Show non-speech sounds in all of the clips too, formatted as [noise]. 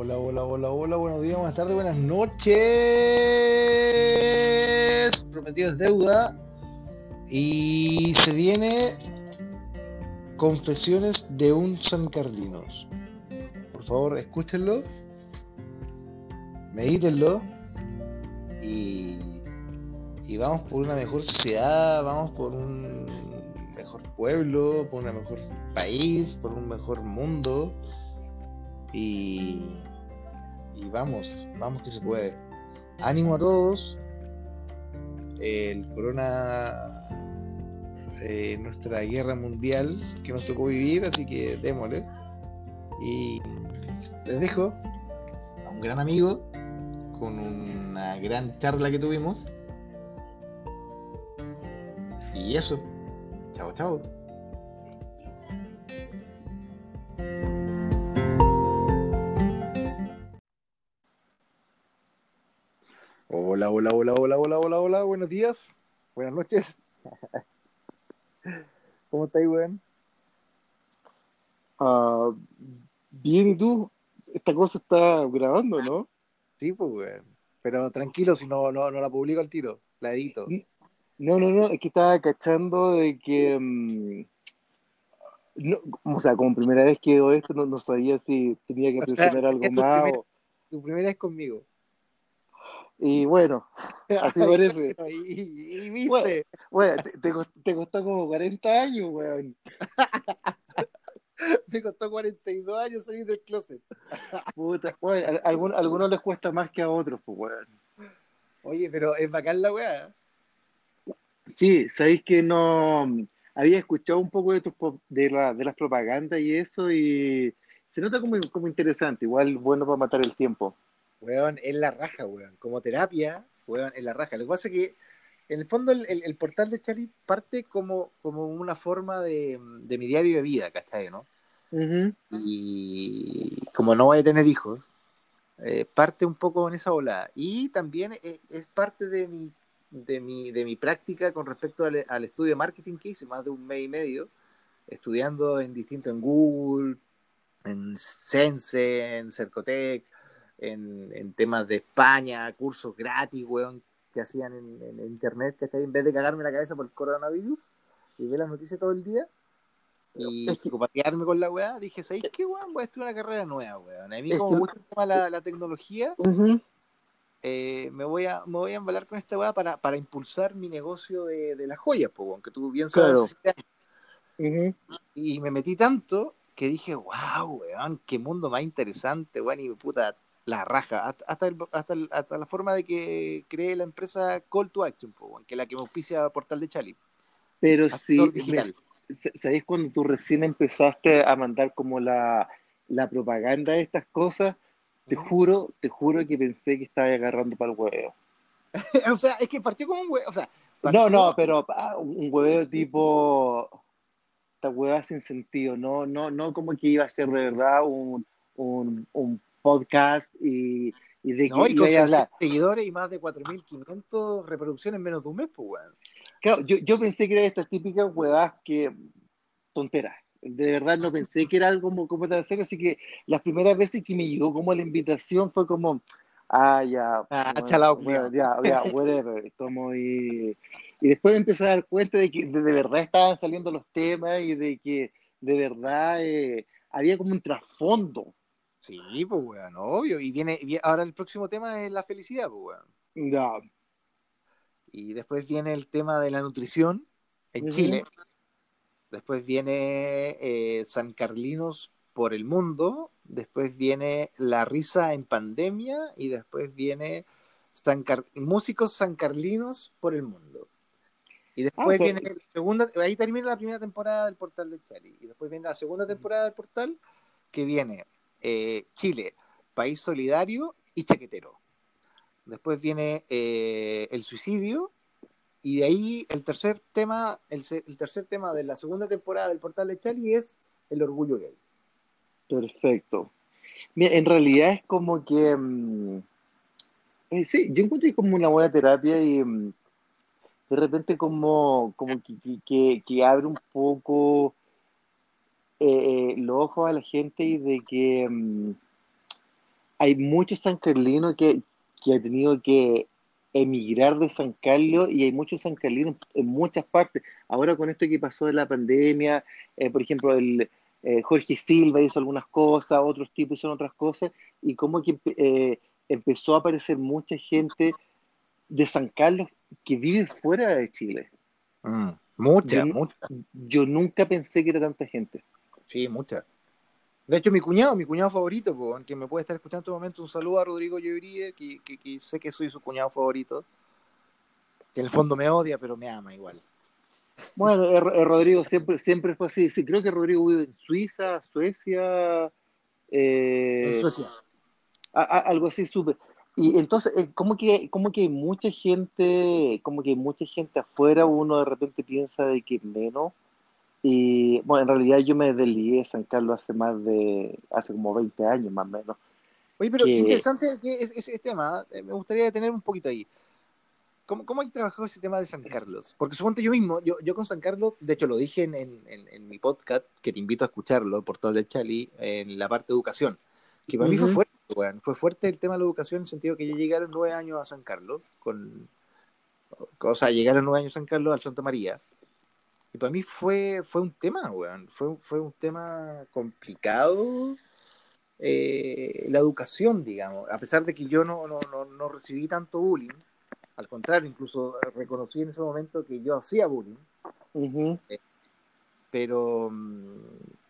hola, hola, hola, hola, buenos días, buenas tardes, buenas noches. Prometido es deuda. Y se viene Confesiones de un San Carlinos. Por favor, escúchenlo, medítenlo y, y vamos por una mejor sociedad, vamos por un mejor pueblo, por un mejor país, por un mejor mundo. Y, y vamos, vamos que se puede. Ánimo a todos. El corona, eh, nuestra guerra mundial que nos tocó vivir, así que démosle. Y les dejo a un gran amigo con una gran charla que tuvimos. Y eso. Chao, chao. Hola, hola, hola, hola, hola, hola, hola, buenos días, buenas noches. [laughs] ¿Cómo estáis, weón? Ah, bien, ¿y tú? Esta cosa está grabando, ¿no? Sí, pues, weón. Pero tranquilo, si no, no, no la publico al tiro, la edito. No, no, no, es que estaba cachando de que, mm, no, o sea, como primera vez que veo esto, no, no sabía si tenía que [laughs] presionar algo más. primera- o- Tu primera vez conmigo. [laughs] Y bueno, así parece. Y, viste. Bueno. Bueno, te, te cos- te costó como 40 años, weón. [laughs] Me costó 42 años salir del closet. [laughs] Puta, a, algún- a algunos les cuesta más que a otros, pues, weón. Oye, pero es bacán la weá. Sí, sabéis que no había escuchado un poco de tus de, la, de las propagandas y eso y se nota como, como interesante, igual bueno para matar el tiempo. Weón, es la raja, weón. Como terapia, weón, es la raja. Lo que pasa es que, en el fondo, el, el- el portal de Charlie parte como, como una forma de, de mi diario de vida, ¿cachai? ¿no? Ujú. Y como no voy a tener hijos, eh, parte un poco en esa ola. Y también es, es parte de mi, de, mi, de mi práctica con respecto al, al estudio de marketing que hice, más de un mes y medio, estudiando en distinto en Google, en Sense, en Cercotec, en, en temas de España, cursos gratis, weón, que hacían en, en internet, que en vez de cagarme la cabeza por el coronavirus y ver las noticias todo el día y psicopatearme con la weá, dije, ¿sabéis qué, weón? Voy a estudiar una carrera nueva, weón. A mí como me gusta el tema la, la tecnología, eh, me, voy a, me voy a embalar con esta weá para, para impulsar mi negocio de, de las joyas, pues, weón, que tú bien sabes. Claro. Y me metí tanto que dije, wow, weón, qué mundo más interesante, weón, y puta, la raja. Hasta, hasta, el- hasta, el- hasta la forma de que creé la empresa Call to Action, que es la que me auspicia Portal de Chali. Pero Asesor sí, ¿sabéis cuando tú recién empezaste a mandar como la, la propaganda de estas cosas? Te juro, te juro que pensé que estaba agarrando para el huevo. [laughs] o sea, es que partió como un weón, o sea, No, no, pero ah, un hueveo tipo esta hueá sin sentido, no, no, no como que iba a ser de verdad un, un, un podcast y, y de No, que y con iba a 600 hablar. seguidores y más de 4.500 reproducciones en menos de un mes, pues, weón. Claro, yo, yo pensé que era estas típicas huevas que tonteras. De verdad no pensé que era algo como, como tan serio, así que las primeras veces que me llegó como la invitación fue como, ah, ya, Ah, bueno, chalao, bueno, ya, ya, whatever, como y, y después me empecé a dar cuenta de que de, de verdad estaban saliendo los temas y de que de verdad eh, había como un trasfondo. Sí, pues, weón, obvio. Y viene, vi- ahora el próximo tema es la felicidad, pues, weón. Ya. Y después viene el tema de la nutrición en. Chile. Después viene eh, San Carlinos por el mundo. Después viene La risa en pandemia. Y después viene San Car- músicos San Carlinos por el mundo. Y después Ah, sea- viene la segunda, ahí termina la primera temporada del portal de Chari. Y después viene la segunda temporada del portal, que viene eh, Chile, país solidario y chaquetero. Después viene eh, el suicidio. Y de ahí el tercer tema, el, tercer tema de la segunda temporada del portal de Chali es el orgullo gay. Perfecto. Mira, en realidad es como que, mm, eh, sí, yo encuentro como una buena terapia y mm, de repente como, como que- que abre un poco eh, los ojos a la gente y de que, mm, hay muchos sancarlinos que, que han tenido que emigrar de San Carlos y hay muchos sancarlinos en muchas partes. Ahora con esto que pasó de la pandemia, eh, por ejemplo, el eh, Jorge Silva hizo algunas cosas, otros tipos hicieron otras cosas, y como que eh, empezó a aparecer mucha gente de San Carlos que vive fuera de Chile. Mm, mucha, Yo- mucha. Yo nunca pensé que era tanta gente. Sí, mucha. De hecho, mi cuñado, mi cuñado favorito, po, que me puede estar escuchando en este momento, un saludo a Rodrigo Llovería, que, que, que sé que soy su cuñado favorito. Que en el fondo me odia, pero me ama igual. Bueno, eh, Ro- eh, Rodrigo siempre, siempre fue así. Sí, creo que Rodrigo vive en Suiza, Suecia, eh, En Suecia. a- a- algo así supe. Y entonces, eh, como que, como que hay mucha gente, como que hay mucha gente afuera, uno de repente piensa de que menos. Y bueno, en realidad yo me desligué de San Carlos hace más de, hace como 20 años más o menos. Oye, pero que- qué interesante que es, es- ese tema. eh, Me gustaría detener un poquito ahí. ¿Cómo, ¿Cómo hay trabajado ese tema de San Carlos? Porque suponte yo mismo, yo, yo con San Carlos, de hecho lo dije en, en, en- en mi podcast, que te invito a escucharlo por todo el Chali, en la parte de educación, que para mí fue fuerte, fue fuerte el tema de la educación en el sentido que yo llegué a los nueve años a San Carlos, con, o sea, llegué a los nueve años a San Carlos al Santa María, y para mí fue, fue un tema, weón, fue, fue un tema complicado, eh, la educación, digamos, a pesar de que yo no, no, no, no recibí tanto bullying, al contrario, incluso reconocí en ese momento que yo hacía bullying, Ujú. pero, mm,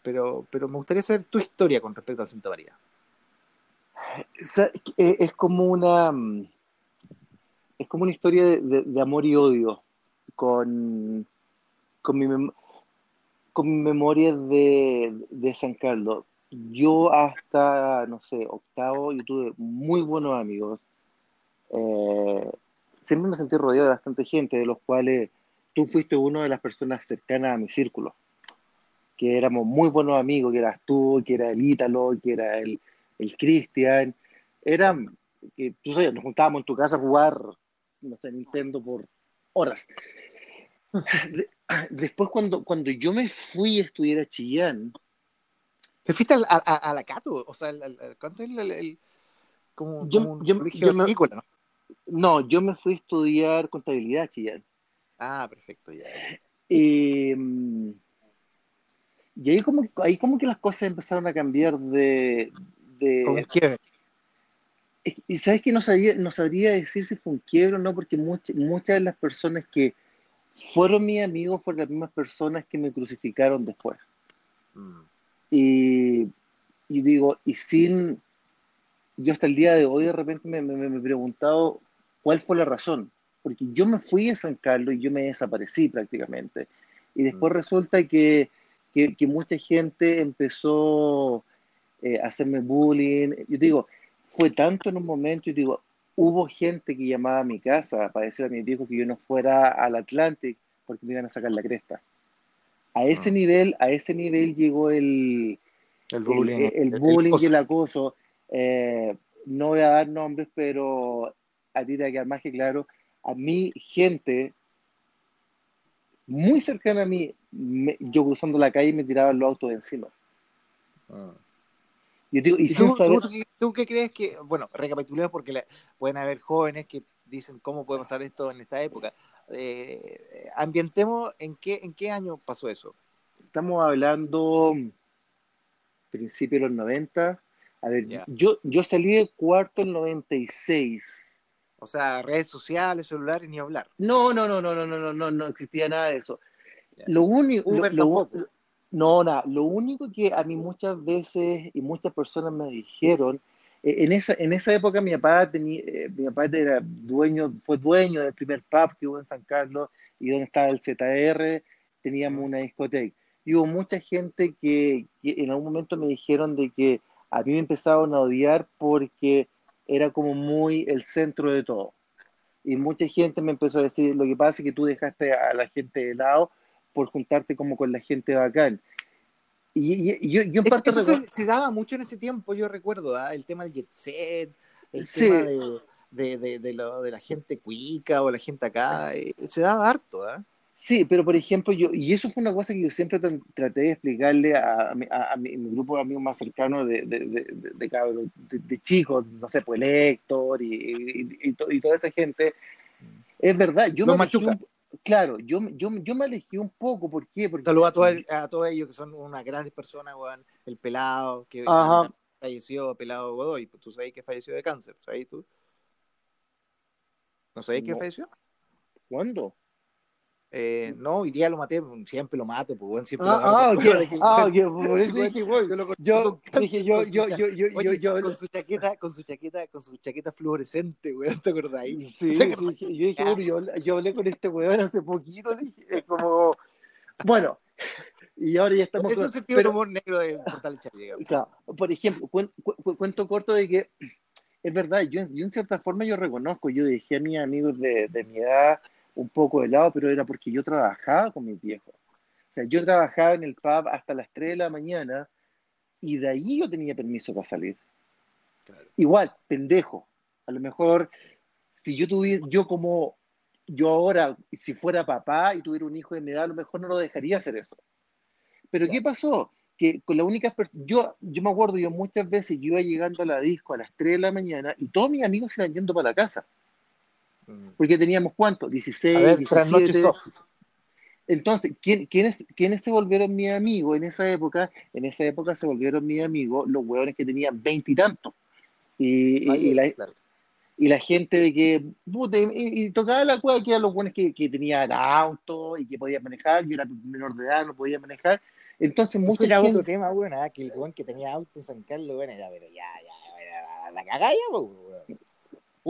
pero, pero me gustaría saber tu historia con respecto al Santa María. Eh, Es como una, mm, es como una historia de, de- de amor y odio con, con mi, mem- con mi memoria de, de San Carlos. Yo hasta, no sé, octavo, yo tuve muy buenos amigos. Eh, siempre me sentí rodeado de bastante gente, de los cuales tú fuiste una de las personas cercanas a mi círculo, que éramos muy buenos amigos, que eras tú, que era el Ítalo, que era el, el Cristian. Eran, que tú sabes, nos juntábamos en tu casa a jugar, no sé, Nintendo por horas. [laughs] Después, cuando, cuando yo me fui a estudiar a Chillán, ¿Te fuiste a, a, a la Cato? O sea, el, el- el- ¿cuánto es el, el- el- como, Yo- como un yo- me- ¿no? no, yo me fui a estudiar contabilidad a Chillán. Ah, perfecto, ya. Eh, y ahí como, ahí como que las cosas empezaron a cambiar de... de- Como un quiebre. y sabes que no sabía, no sabría decir si fue un quiebre o no, porque much- muchas de las personas que fueron mis amigos fueron las mismas personas que me crucificaron después. Mm. Y, y digo, y sin, yo hasta el día de hoy de repente me, me- he preguntado cuál fue la razón, porque yo me fui a San Carlos y yo me desaparecí prácticamente. Y después Mm. resulta que, que, que mucha gente empezó eh, a hacerme bullying. Yo digo, fue tanto en un momento, yo digo, hubo gente que llamaba a mi casa para decir a mis viejos que yo no fuera al Atlantic porque me iban a sacar la cresta. A ese Mm. nivel, a ese nivel llegó el, El bullying. el- el bullying y el acoso. Eh, no voy a dar nombres, pero a ti te quedar más que claro. A mí, gente muy cercana a mí, me- yo cruzando la calle me tiraban los autos de encima. Mm. Yo digo, y, ¿Y sin tú, saber, tú, tú qué crees que, bueno, recapitulemos porque la- pueden haber jóvenes que dicen cómo puede pasar esto en esta época. Eh, ambientemos en qué, en qué año pasó eso. estamos hablando principio de los 90. A ver, yo, yo salí de cuarto en 96. O sea, redes sociales, celulares, ni hablar. No, no, no, no, no, no, no, no, no existía nada de eso. Lo único, lo- lo-. No, nada, lo único que a mí muchas veces y muchas personas me dijeron, eh, en esa, en esa época mi papá tenía, eh, mi papá era dueño, fue dueño del primer pub que hubo en San Carlos y donde estaba el ZR, teníamos una discoteca. Y hubo mucha gente que, que en algún momento me dijeron de que a mí me empezaban a odiar porque era como muy el centro de todo. Y mucha gente me empezó a decir, lo que pasa es que tú dejaste a la gente de lado por juntarte como con la gente bacán. Y, y- y yo, yo en parte recuerdo- se, se daba mucho en ese tiempo, yo recuerdo, ¿ah? el tema del jet set, el Sí. tema de, de, de, de lo- de la gente cuica o la gente acá, eh, se daba harto. ¿ah? Sí, pero por ejemplo, yo, y eso fue una cosa que yo siempre tra- traté de explicarle a, mi, a- a mi- mi grupo de amigos más cercanos de, de, de, cabros, de, chicos, no sé, pues Héctor y, y, y to- y toda esa gente. Es verdad, yo me Los machuca. Claro, yo, yo, yo me alejé un poco, ¿por qué? Porque, Saludos a todos, a todos ellos que son unas grandes personas, weón. El pelado, que Ajá. falleció, pelado Godoy. ¿Tú sabes que falleció de cáncer? ¿Sabes tú? ¿No sabes que falleció? ¿cuándo? Eh, no, hoy día lo maté, siempre lo mato, pues, weón, siempre Ah, lo agarro ah, [laughs] ah, ok, [laughs] por eso dije, güey, yo lo yo [laughs] dije, yo, yo, yo, yo, yo, Oye, yo, con su chaqueta, con su chaqueta, con su chaqueta fluorescente, weón, ¿te acordáis? Sí, ¿Te sí, acordás? yo dije, bueno, yo, yo hablé con este weón hace poquito, dije, es como, bueno, y ahora ya estamos Es un con- sentido pero, humor negro de Portal digamos. claro, por ejemplo, cuen- cu- cuento corto de que es verdad, yo, yo en cierta forma yo reconozco, yo dejé a mis amigos de, de mi edad un poco de lado, pero era porque yo trabajaba con mis viejos. O sea, yo trabajaba en el pub hasta las 3 de la mañana y de ahí yo tenía permiso para salir. Claro. Igual, pendejo. A lo mejor, si yo tuviera, yo como, yo ahora, si fuera papá y tuviera un hijo de mi edad, a lo mejor no lo dejaría hacer eso. Pero ¿qué pasó? Que con la única yo, yo me acuerdo, yo muchas veces yo iba llegando a la disco a las 3 de la mañana y todos mis amigos se iban yendo para la casa. Mm. Porque teníamos cuánto? 16, A ver, tras noches 17. soft. Entonces, ¿quién, quiénes, ¿quiénes se volvieron mis amigos en esa época? En esa época se volvieron mis amigos los hueones que tenían veinte y. Y, y- la, Claro. y la gente de que, puta, y, tocaba la cueva que eran los buenos que, que tenían auto y que podían manejar, yo era menor de edad, no podía manejar. Entonces, Ese mucha era gente, otro tema, weón, ah, que el weón que tenía auto en San Carlos, weón, era, pero ya, ya, era la cagalla, weón.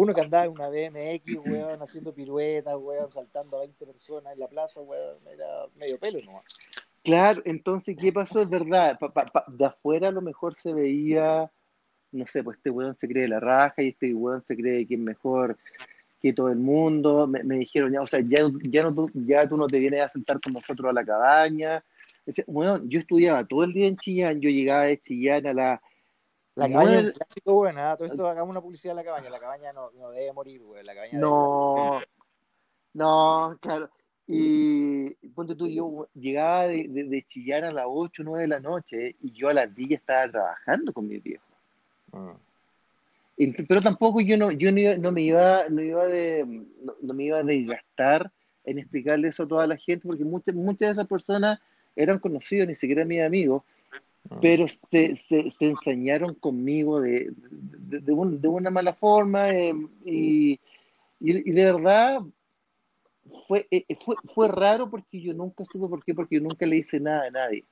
Uno que andaba en una BMX, weón, haciendo piruetas, weón, saltando a 20 personas en la plaza, weón, era medio pelo nomás. claro, entonces, ¿qué pasó? Es verdad, pa- pa- pa- de afuera a lo mejor se veía, no sé, pues este weón se cree la raja y este weón se cree que es mejor que todo el mundo. Me, dijeron, ya, o sea, ya, ya, no, tú- ya tú no te vienes a sentar con nosotros a la cabaña. Bueno, yo estudiaba todo el día en Chillán, yo llegaba de Chillán a la... La cabaña es un clásico, weón, ah, todo esto hagamos una publicidad de la cabaña, la cabaña no, no debe morir, weón, la cabaña No, no, claro. Y ponte tú, yo llegaba de, de, de Chillán a las 8 o 9 de la noche y yo a las 10 ya estaba trabajando con mis viejos. morir. Ent- Pero tampoco yo no, yo no, no me iba, no iba de, no, no me iba a desgastar en explicarle eso a toda la gente, porque muchas, muchas de esas personas eran conocidos, ni siquiera mis amigos, Mm. Pero se, se, se ensañaron conmigo de, de, de un- de una mala forma eh, y, y, y de verdad fue, eh, fue, fue raro porque yo nunca supe por qué, porque yo nunca le hice nada a nadie.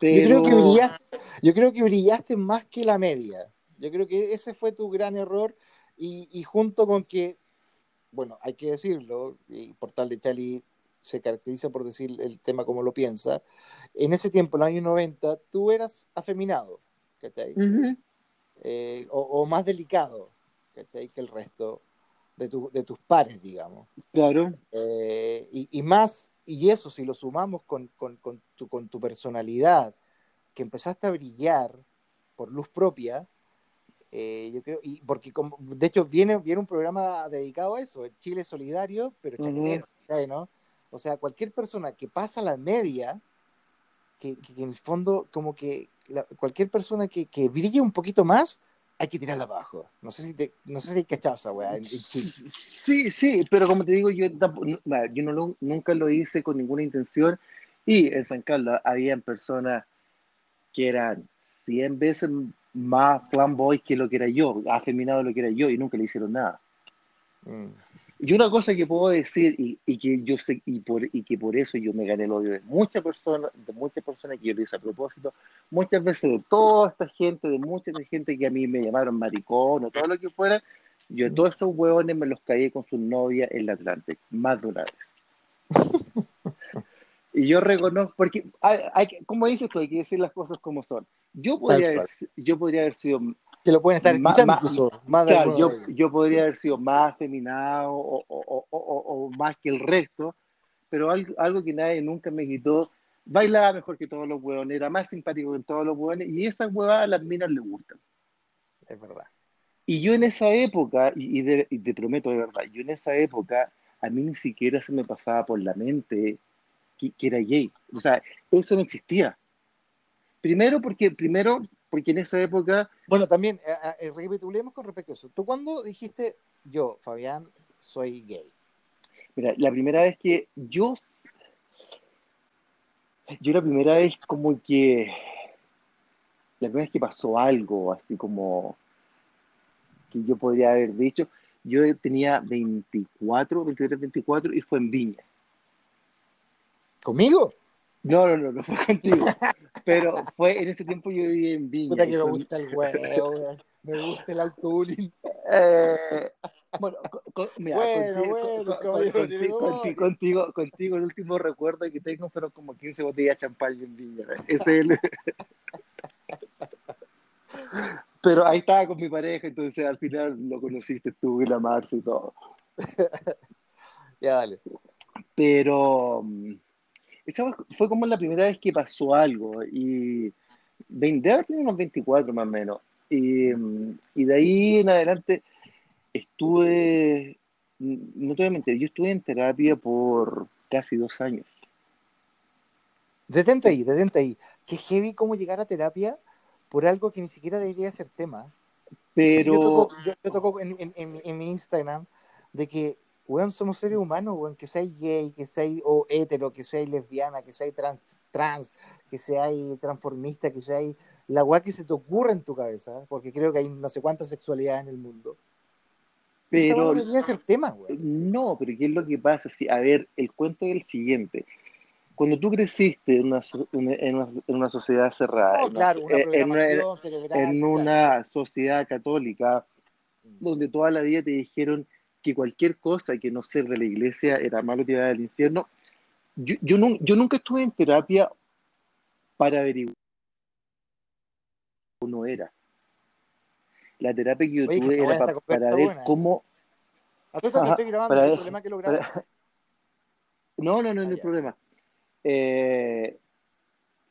Pero, Yo creo que brillaste, yo creo que brillaste más que la media. Yo creo que ese fue tu gran error y, y junto con que, bueno, hay que decirlo, y Portal de Chali se caracteriza por decir el tema como lo piensa. En ese tiempo, en los años 90, tú eras afeminado, ¿cachai? Eh, o, o más delicado, ¿cachai? Que el resto de, tu- de tus pares, digamos. claro, Eh, y, y más, y eso si lo sumamos con, con- con tu, con tu personalidad, que empezaste a brillar por luz propia, eh, yo creo, y porque como, de hecho viene, viene un programa dedicado a eso, el Chile Solidario, pero chaquetero, ¿sabes, ¿no? O sea, cualquier persona que pasa la media, que, que- que en el fondo, como que la- cualquier persona que, que brille un poquito más, hay que tirarla abajo. No sé si te, no sé si hay cachado esa weá en, en Chile. Sí, sí, pero como te digo, yo, yo no lo- nunca lo hice con ninguna intención. Y en San Carlos habían personas que eran 100 veces más fanboys que lo que era yo, afeminado lo que era yo, y nunca le hicieron nada. Mm. Y una cosa que puedo decir, y, y que yo sé, y, por, y que por eso yo me gané el odio de muchas personas, de muchas personas que yo lo hice a propósito, muchas veces de toda esta gente, de mucha esta gente que a mí me llamaron maricón o todo lo que fuera, yo a todos estos hueones me los caí con su novia en la Atlantic, más de una vez. [laughs] Y yo reconozco, porque hay, hay como dices tú, hay que decir las cosas como son. Yo podría, haber, yo podría haber sido Que lo pueden estar escuchando ma- incluso, más Claro, yo, yo podría haber sido más afeminado o, o- o- o- más que el resto, pero algo, algo que nadie nunca me quitó, bailaba mejor que todos los hueones, era más simpático que todos los hueones, y esas huevadas a las minas les gustan. Es verdad. Y yo en esa época, y, y de- y te prometo de verdad, yo en esa época a mí ni siquiera se me pasaba por la mente que, que era gay. O sea, eso no existía. Primero porque, primero porque en esa época, Bueno, también, eh, eh, recapitulemos con respecto a eso. ¿Tú cuándo dijiste, yo, Fabián, soy gay? mira, la primera vez que yo, yo la primera vez como que, la primera vez que pasó algo así como que yo podría haber dicho, yo tenía 24, 23, 24 y fue en Viña. ¿Conmigo? No, no, no, no fue contigo. [laughs] Pero fue en ese tiempo yo vivía en Viña. Puta que me gusta el huevo, weón. Me gusta el autobullying. Eh, bueno, mira, Bueno, contigo, bueno, contigo, contigo, el último recuerdo que tengo fueron como 15 botellas de champán en Viña. Ese es el- [laughs] Pero ahí estaba con mi pareja, entonces al final lo conociste tú y la Marcia y todo. [laughs] Ya, dale. Pero esa fue- como la primera vez que pasó algo y haber tenido unos 24 más o menos. Y, y de ahí en adelante estuve, no te voy a mentir, yo estuve en terapia por casi dos años. Detente ahí, detente ahí. Qué heavy cómo llegar a terapia por algo que ni siquiera debería ser tema. Yo Pero, toco, yo, yo toco en, en- en mi- en mi Instagram de que, weón, somos seres humanos, weón, que seáis gay, que seáis o hetero, que seáis lesbiana, que seáis trans, trans, que seáis transformista, que seáis la weá que se te ocurra en tu cabeza, porque creo que hay no sé cuántas sexualidades en el mundo. Pero no ser tema, weón. no, pero ¿qué es lo que pasa? Sí, a ver, el cuento es el siguiente. Cuando tú creciste en una, en una, en una sociedad cerrada, una, claro, una en una- cerebral. en claro. una sociedad católica, donde toda la vida te dijeron que cualquier cosa que no ser de la iglesia era malo que iba al infierno. Yo, yo, nun- yo nunca estuve en terapia para averiguar cómo uno era. La terapia que yo Oye, que tuve está era pa- para ver buena. cómo... A todo esto que Ajá, estoy grabando, ¿no ver- problema que lo para-? No, no, no, Ah, no hay problema. Eh,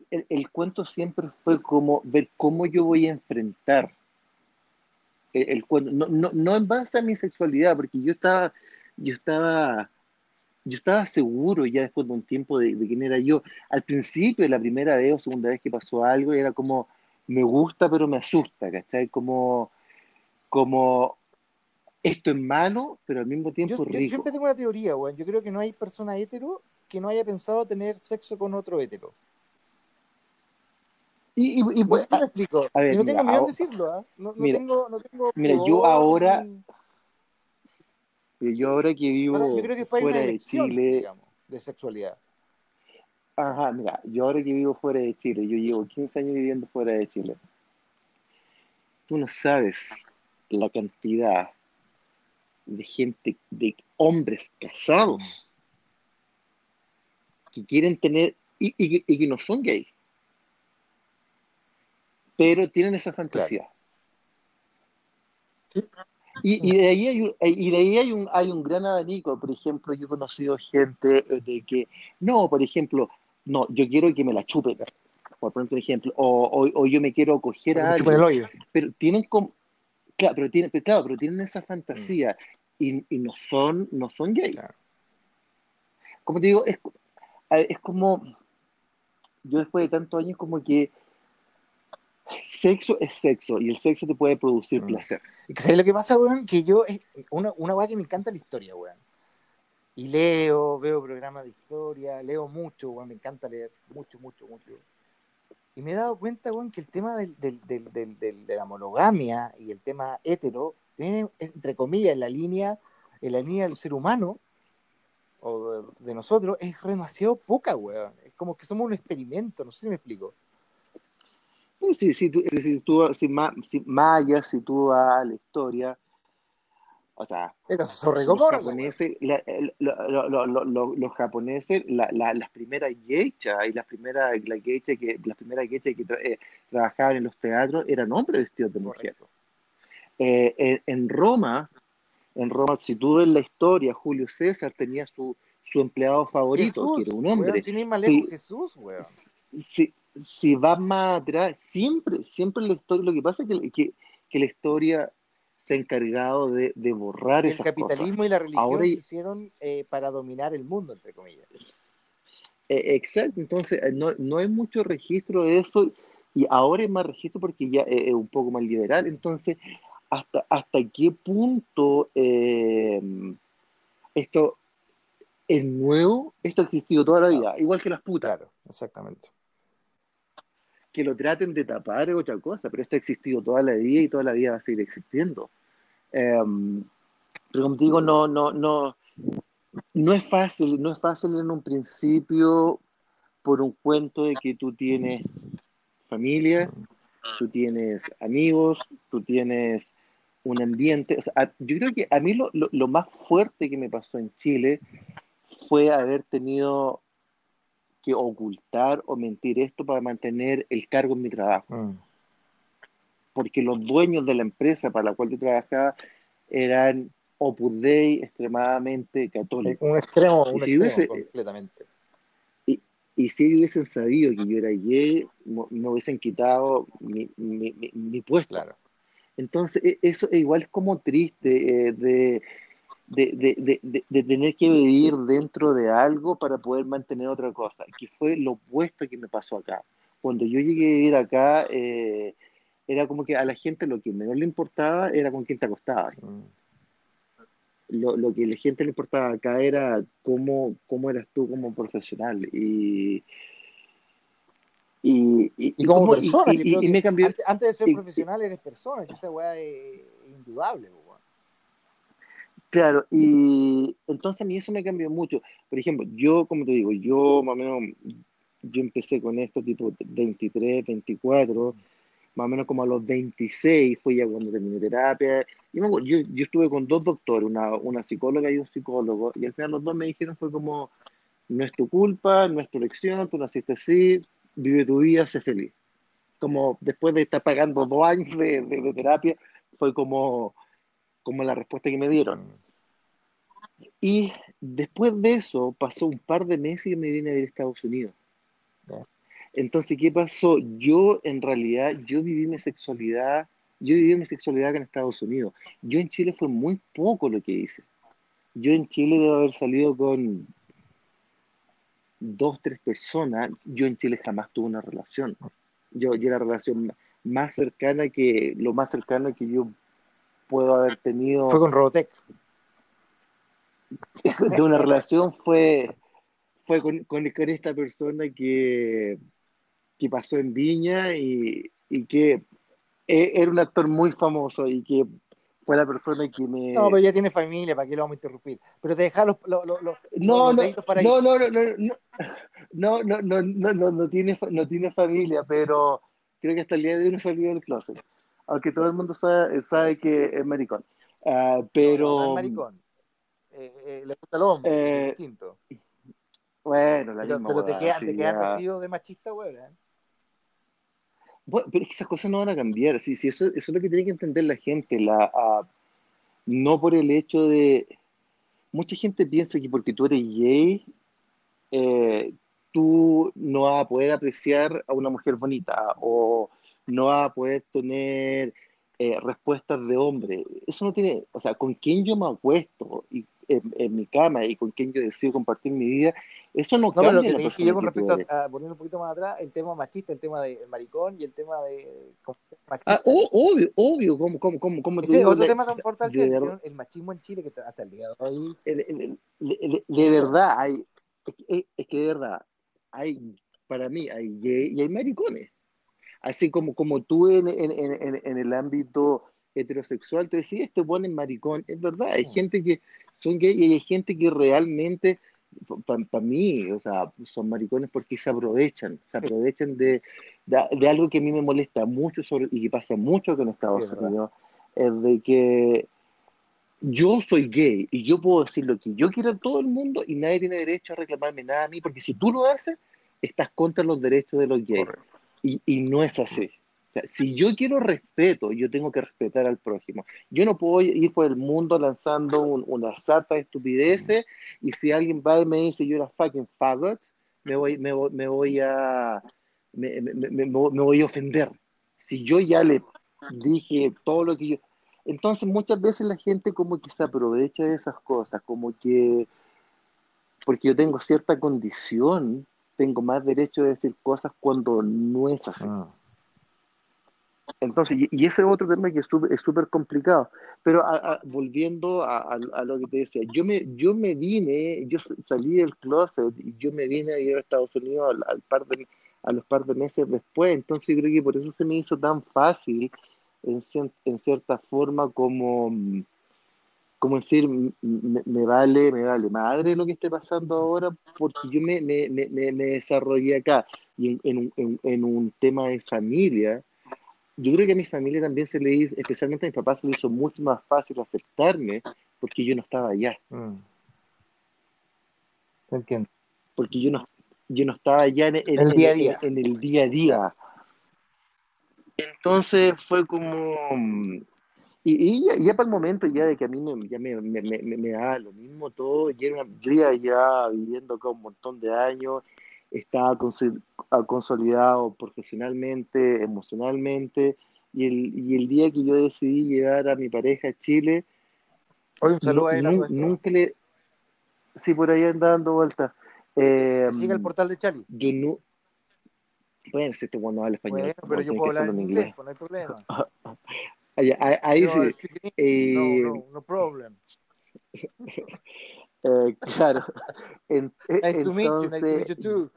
el, el cuento siempre fue como ver cómo yo voy a enfrentar el, el cuento. No, no, no en base a mi sexualidad, porque yo estaba, yo estaba, yo estaba seguro ya después de un tiempo de, de quién era yo. Al principio, la primera vez o segunda vez que pasó algo, era como, me gusta pero me asusta, ¿cachai? Como, como, esto es malo, pero al mismo tiempo Yo, yo- siempre tengo una teoría, weón. Yo creo que no hay persona hetero que no haya pensado tener sexo con otro hetero. Y, y- y, pues, si me explico. a ver, y no mira, tengo miedo ahora- decirlo, ¿ah? No, no mira, tengo, no tengo mira, yo ahora- ni- yo ahora que vivo Ahora, yo creo que fue una fuera de Chile, digamos, de sexualidad. ajá, mira, yo ahora que vivo fuera de Chile, yo llevo 15 años viviendo fuera de Chile. Tú no sabes la cantidad de gente, de hombres casados que quieren tener y, y- y que no son gay, pero tienen esa fantasía. Sí. Y, y de ahí, hay un, y de ahí hay, un, hay un gran abanico. Por ejemplo, yo he conocido gente eh, de que, no, por ejemplo, no, yo quiero que me la chupen, por poner un ejemplo, o, o, o yo me quiero coger a Me chupan el alguien, hoyo. pero tienen como, claro, pero tienen, pero claro, pero tienen esa fantasía y, y no son, no son gay. Claro. Como te digo, es, a- es como, yo después de tantos años como que sexo es sexo y el sexo te puede producir Mm. placer. ¿sabes lo que pasa, weón? Que yo, es una, una weá que me encanta la historia, weón. Y leo, veo programas de historia, leo mucho, weón, me encanta leer, mucho, mucho, mucho. Y me he dado cuenta, weón, que el tema del, del- del- del- del- de la monogamia y el tema hetero, tiene, entre comillas, en la línea, en la línea del ser humano, o de, de nosotros, es demasiado poca, weón. Es como que somos un experimento, no sé si me explico. Si, si, si, si tú, si, ma- si Maya, si tú vas a la historia, o sea, los japoneses, la- los japoneses, la- la- las primeras geishas y las primeras, la geisha que, las primeras geishas que tra- eh, trabajaban en los teatros eran hombres vestidos de mujer. Eh, en, en Roma, en Roma, si tú ves la historia, Julio César tenía su, su empleado favorito, que era un hombre. Weón, lejos, Jesús, weón. si, si vas más atrás, siempre, siempre la historia, lo que pasa es que, que, que la historia se ha encargado de, de borrar el esas capitalismo cosas. y la religión Ahora y- hicieron eh, para dominar el mundo, entre comillas. Eh, exacto, entonces eh, no, no hay mucho registro de eso y ahora es más registro porque ya eh, es un poco más liberal. Entonces, ¿hasta, hasta qué punto eh, esto es nuevo? Esto ha existido toda la vida, igual que las putas. Claro, exactamente. Que lo traten de tapar es otra cosa, pero esto ha existido toda la vida y toda la vida va a seguir existiendo. Eh, pero como digo, no, no, no, no es fácil, no es fácil en un principio por un cuento de que tú tienes familia, tú tienes amigos, tú tienes un ambiente. Yo creo que a mí lo- lo más fuerte que me pasó en Chile fue haber tenido que ocultar o mentir esto para mantener el cargo en mi trabajo Mm. porque los dueños de la empresa para la cual yo trabajaba eran Opus Dei extremadamente católicos. Un extremo, un Y si extremo hubiese- completamente. Y si ellos hubiesen sabido que yo era gay, me hubiesen quitado mi, mi- mi- mi puesto. Claro. Entonces, e- eso es igual como triste eh, de, de, de- de- tener que vivir dentro de algo para poder mantener otra cosa, que fue lo opuesto que me pasó acá. Cuando yo llegué a vivir acá, eh, era como que a la gente lo que menos le importaba era con quién te acostabas. Mm. Lo, lo que a la gente le importaba acá era cómo, cómo eras tú como profesional. Y, y, y, Y como persona, y- y- me cambió. antes, de ser profesional eres persona, esa weá es indudable. Claro, y entonces a mí eso me cambió mucho. Por ejemplo, yo, como te digo, yo más o menos, yo empecé con esto tipo 23, 24, más o menos como a los 26 fue ya cuando terminé terapia. Y me acuerdo, yo, yo estuve con dos doctores, una, una psicóloga y un psicólogo, y al final los dos me dijeron fue como, no es tu culpa, no es tu elección, tú naciste así, vive tu vida, sé feliz. Como después de estar pagando dos años de- de terapia, fue como, como la respuesta que me dieron. Y después de eso pasó un par de meses y me vine a ir a Estados Unidos. Entonces, ¿qué pasó? Yo, en realidad, yo viví mi sexualidad, yo viví mi sexualidad en Estados Unidos. Yo en Chile fue muy poco lo que hice. Yo en Chile debo haber salido con dos, tres personas. Yo en Chile jamás tuve una relación. Yo, yo la relación más cercana que, lo más cercano que yo puedo haber tenido Fue con Robotech. de una relación fue, fue con, con, con esta persona que, que pasó en Viña y, y que e- era un actor muy famoso y que fue la persona que me... No, pero ya tiene familia, ¿para qué lo vamos a interrumpir? Pero te dejar los, los, los, los- No, no, para no, no, no, no, no, no, no, no, no, tiene, no tiene familia, pero creo que hasta el día de hoy no salió del closet, aunque todo el mundo sabe, sabe que es maricón. Ah, no, pero, no es maricón. Eh, eh, le gusta al hombre, Eh, es distinto. bueno, la Pero, misma pero te quedan sí, te quedan ya. residuos de machista, weón. ¿eh? Bueno, pero es que esas cosas no van a cambiar. Sí, sí, eso, eso es lo que tiene que entender la gente. La, ah, no por el hecho de... Mucha gente piensa que porque tú eres gay, eh, tú no vas a poder apreciar a una mujer bonita o no vas a poder tener eh, respuestas de hombre. Eso no tiene... O sea, con quién yo me acuesto y, en, en mi cama y con quién yo decido compartir mi vida, eso no No, pero lo cambia que dije yo con respecto a, a poner un poquito más atrás, el tema machista, el tema del maricón y el tema de como Ah, machista. o- obvio, obvio, como, como, como, como te Ese es digo, otro tema tan importante, de el, machismo en Chile, que hasta el día de hoy de, de- de- de verdad hay, es que, es que de verdad, hay, para mí hay gay y hay maricones. Así como, como tú en, en, en, en- el ámbito heterosexual te decías, este bueno es maricón, es verdad, hay gente que son gay y hay gente que realmente, para mí, o sea, son maricones porque se aprovechan, se aprovechan de, de, de algo que a mí me molesta mucho sobre, y que pasa mucho acá en Sí, Estados es verdad. Unidos, es de que yo soy gay y yo puedo decir lo que yo quiero a todo el mundo y nadie tiene derecho a reclamarme nada a mí, porque si tú lo haces, estás contra los derechos de los gays. correcto. Y, no es así. O sea, si yo quiero respeto, yo tengo que respetar al prójimo. Yo no puedo ir por el mundo lanzando un- una sata de estupideces y si alguien va y me dice yo era fucking faggot, me voy, me, voy- me voy a me- me voy a ofender. Si yo ya le dije todo lo que yo... Entonces muchas veces la gente como que se aprovecha de esas cosas, como que porque yo tengo cierta condición, tengo más derecho de decir cosas cuando no es así. Mm. Entonces, y, ese es otro tema que es súper complicado. Pero a- a- volviendo a, a- lo que te decía, yo me, yo me vine, yo salí del closet y yo me vine a ir a Estados Unidos al, al par de, a los par de meses después. Entonces, yo creo que por eso se me hizo tan fácil, en, en cierta forma, como, mm, como decir, me, me vale, me vale madre lo que esté pasando ahora, porque yo me, me, me, me desarrollé acá. Y en, en un, en, en un tema de familia yo creo que a mi familia también se le hizo, especialmente a mi papá, se le hizo mucho más fácil aceptarme porque yo no estaba allá, Mm. Entiendo. porque yo no, yo no estaba allá en, El día a día. en el día a día. Entonces fue como... Y, y ya, ya para el momento ya de que a mí me, ya me, me, me, da lo mismo todo, ya era una, yo ya, ya viviendo acá un montón de años, estaba ah, consolidado profesionalmente, emocionalmente, y el, y el día que yo decidí llevar a mi pareja a Chile, Oye, un saludo a él nunca le... Sí, por ahí anda dando vueltas. Eh, Que siga el portal de Chali. yo no... Bueno, si este bueno habla español, Bueno, como pero yo puedo hablar en inglés, inglés. pues no hay problema. [laughs] Yo sí. speak in Eh. No, no, no problem. [laughs] Eh, claro. En- eh, Nice to meet you, nice to meet you entonces, too.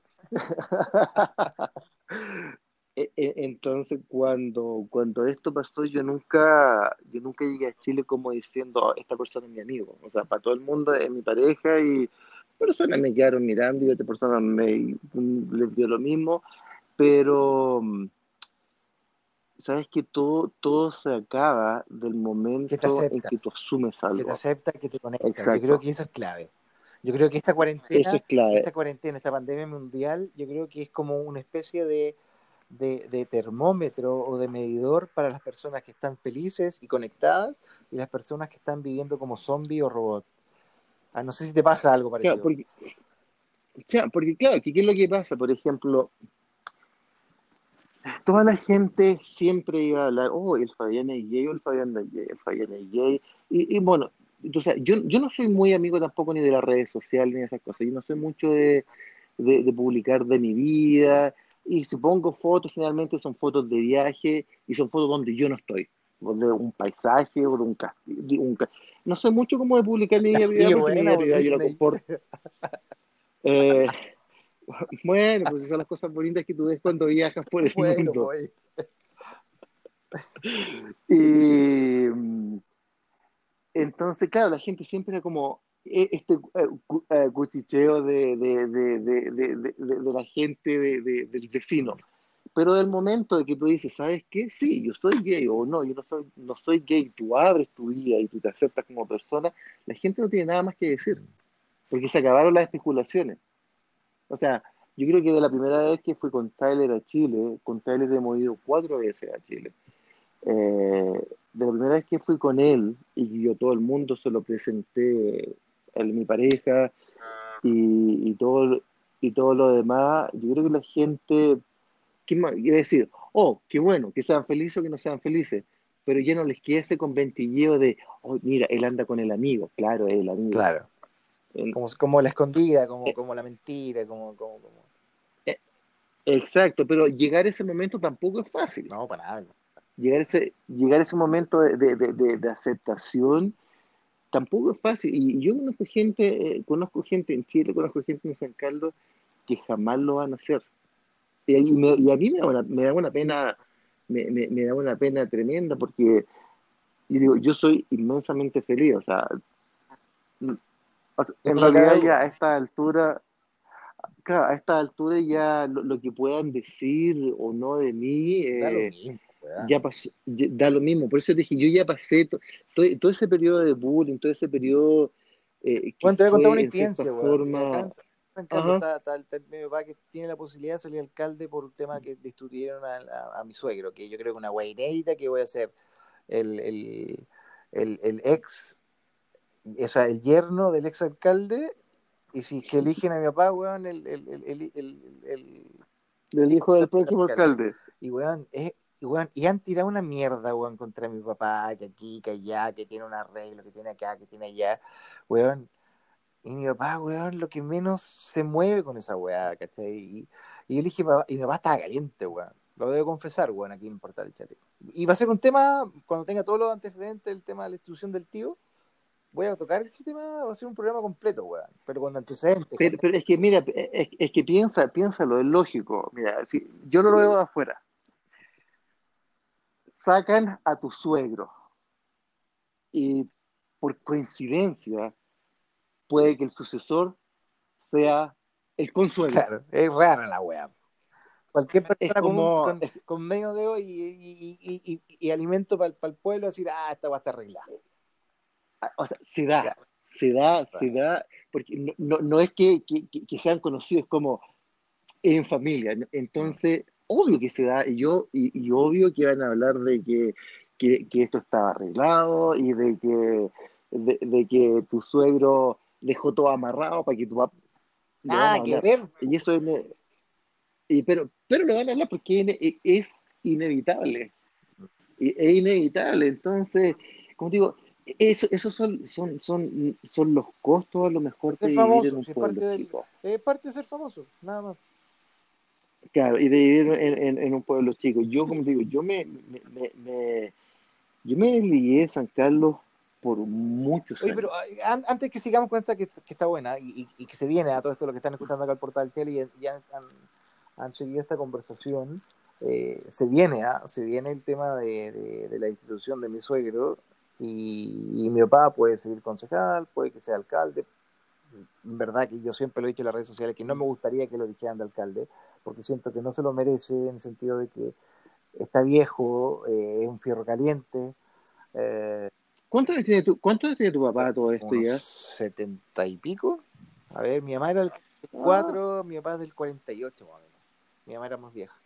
e- e- entonces cuando, cuando esto pasó, yo nunca, yo nunca llegué a Chile como diciendo, "Oh, esta persona es mi amigo. O sea, para todo el mundo es mi pareja y personas me quedaron mirando y otra persona me les dio lo mismo, pero mm, sabes que todo, todo se acaba del Que te momento en que aceptas, tú asumes que te algo. aceptas, que te conectas. Yo Exacto. creo que eso es clave. Yo creo que esta Eso cuarentena, es clave. esta cuarentena, esta pandemia mundial, yo creo que es como una especie de, de, de termómetro o de medidor para las personas que están felices y conectadas y las personas que están viviendo como zombie o robot. Ah, no sé si te pasa algo Claro, parecido. porque, o sea, porque claro, que ¿qué es lo que pasa? Por ejemplo, toda la gente siempre iba a hablar, oh, el Fabián es gay, el Fabián es gay, el Fabián es gay. Y, y bueno, entonces, yo, yo no soy muy amigo tampoco ni de las redes sociales ni de esas cosas. Yo no soy mucho de, de, de publicar de mi vida. Y si pongo fotos, generalmente son fotos de viaje y son fotos donde yo no estoy. o De un paisaje o de un castillo. Un ca- No soy mucho como de publicar mi vida privada privada yo la comporto. Eh, [laughs] bueno, pues esas son las cosas bonitas que tú ves cuando viajas por el Bueno, mundo. pues. [laughs] Y entonces, claro, la gente siempre era como eh, este eh, eh, cuchicheo de, de, de, de, la gente de, de- del vecino. Pero del momento de que tú dices, ¿sabes qué? Sí, yo soy gay o no, yo no soy, no soy gay, tú abres tu vida y tú te aceptas como persona, la gente no tiene nada más que decir, porque se acabaron las especulaciones. O sea, yo creo que de la primera vez que fui con Tyler a Chile, con Tyler hemos ido cuatro veces a Chile. Eh, de la primera vez que fui con él y yo todo el mundo se lo presenté a mi pareja y, y todo y todo lo demás, yo creo que la gente ¿qué más? quiere decir, oh, qué bueno, que sean felices o que no sean felices, pero ya no les queda ese conventilleo de, oh, mira, él anda con el amigo, claro, es el amigo. Claro. Eh, Como, como la escondida, como, como la mentira, como, como, como- eh, Exacto, pero llegar a ese momento tampoco es fácil. No, para nada. llegar a ese, llegar a ese momento de, de- de- aceptación tampoco es fácil. Y yo conozco gente, eh, conozco gente en Chile, conozco gente en San Carlos que jamás lo van a hacer. Y, y me- y a mí me da una, me da una pena, me, me- me da una pena tremenda porque yo digo, yo soy inmensamente feliz. O sea, o sea, en realidad ya a esta altura, claro, a esta altura ya lo, lo que puedan decir o no de mí, Da lo eh, mismo, ya pasó, ya- da lo mismo. Por eso te dije, yo ya pasé to- todo, todo ese periodo de bullying, todo ese periodo eh, Bueno, te voy a contar una experiencia, forma... Acá en San Carlos Ajá. está, está- está mi papá que tiene la posibilidad de salir alcalde por un tema que destruyeron a, a- a mi suegro, que yo creo que una guay inédita que voy a ser el, el, el, el ex, o sea, el yerno del ex alcalde, y si que eligen a mi papá, weón, el, el, el, el, el- el- Del hijo del próximo alcalde. y weón, es, y, weón, y han tirado una mierda, weón, contra mi papá, que aquí, que allá, que tiene un arreglo, que tiene acá, que tiene allá, weón. Y mi papá, weón, lo que menos se mueve con esa weá, ¿cachai? Y, y yo dije, papá, y mi papá estaba caliente, weón. Lo debo confesar, weón, aquí en Portal Chale. Y va a ser un tema, cuando tenga todos los antecedentes, el tema de la institución del tío, voy a tocar ese tema, va a ser un programa completo, weón. Pero con antecedentes. Pero, pero es que, mira, es, es que piensa, piénsalo, es lógico. Mira, si yo lo veo de afuera. Sacan a tu suegro y por coincidencia puede que el sucesor sea el consuelo. Claro, es rara la weá. Cualquier persona Es con, como- con, con medio dedo y, y, y, y, y alimento para el pueblo, decir, ah, esta va a estar arreglada. O sea, se da, Claro. se da, se da, porque no, no, no es que, que, que- sean conocidos como en familia. Entonces, obvio que se da, y yo, y, y obvio que van a hablar de que, que, que esto estaba arreglado y de que, de, de que tu suegro dejó todo amarrado para que tu papá. Nada que ver. Y eso es. y pero, pero lo van a hablar porque es es inevitable. Es inevitable. Entonces, como digo, eso, esos son, son, son, son los costos a lo mejor de Es vivir famoso, en un si pueblo parte del- chico. Es parte de ser famoso, nada más. Claro, y de vivir en, en- en un pueblo chico. Yo, como digo, yo me, me, me- me- yo me ligué a San Carlos por muchos Oye, años. pero ay, an- antes que sigamos con esta que, que está buena y, y- que se viene a todo esto lo que están escuchando acá al portal y ya han, han seguido esta conversación, eh, se viene, ¿ah? se viene el tema de, de- de la institución de mi suegro y, y mi papá puede seguir concejal, puede que sea alcalde. En verdad que yo siempre lo he dicho en las redes sociales que no me gustaría que lo dijeran de alcalde, porque siento que no se lo merece en el sentido de que está viejo, eh, es un fierro caliente. eh, ¿Cuántos años tiene tu, cuántos años tiene tu papá a todo esto unos ya? 70 y pico. A ver, mi mamá era del 4, mi papá es del 48 más o menos. Mi mamá era más vieja.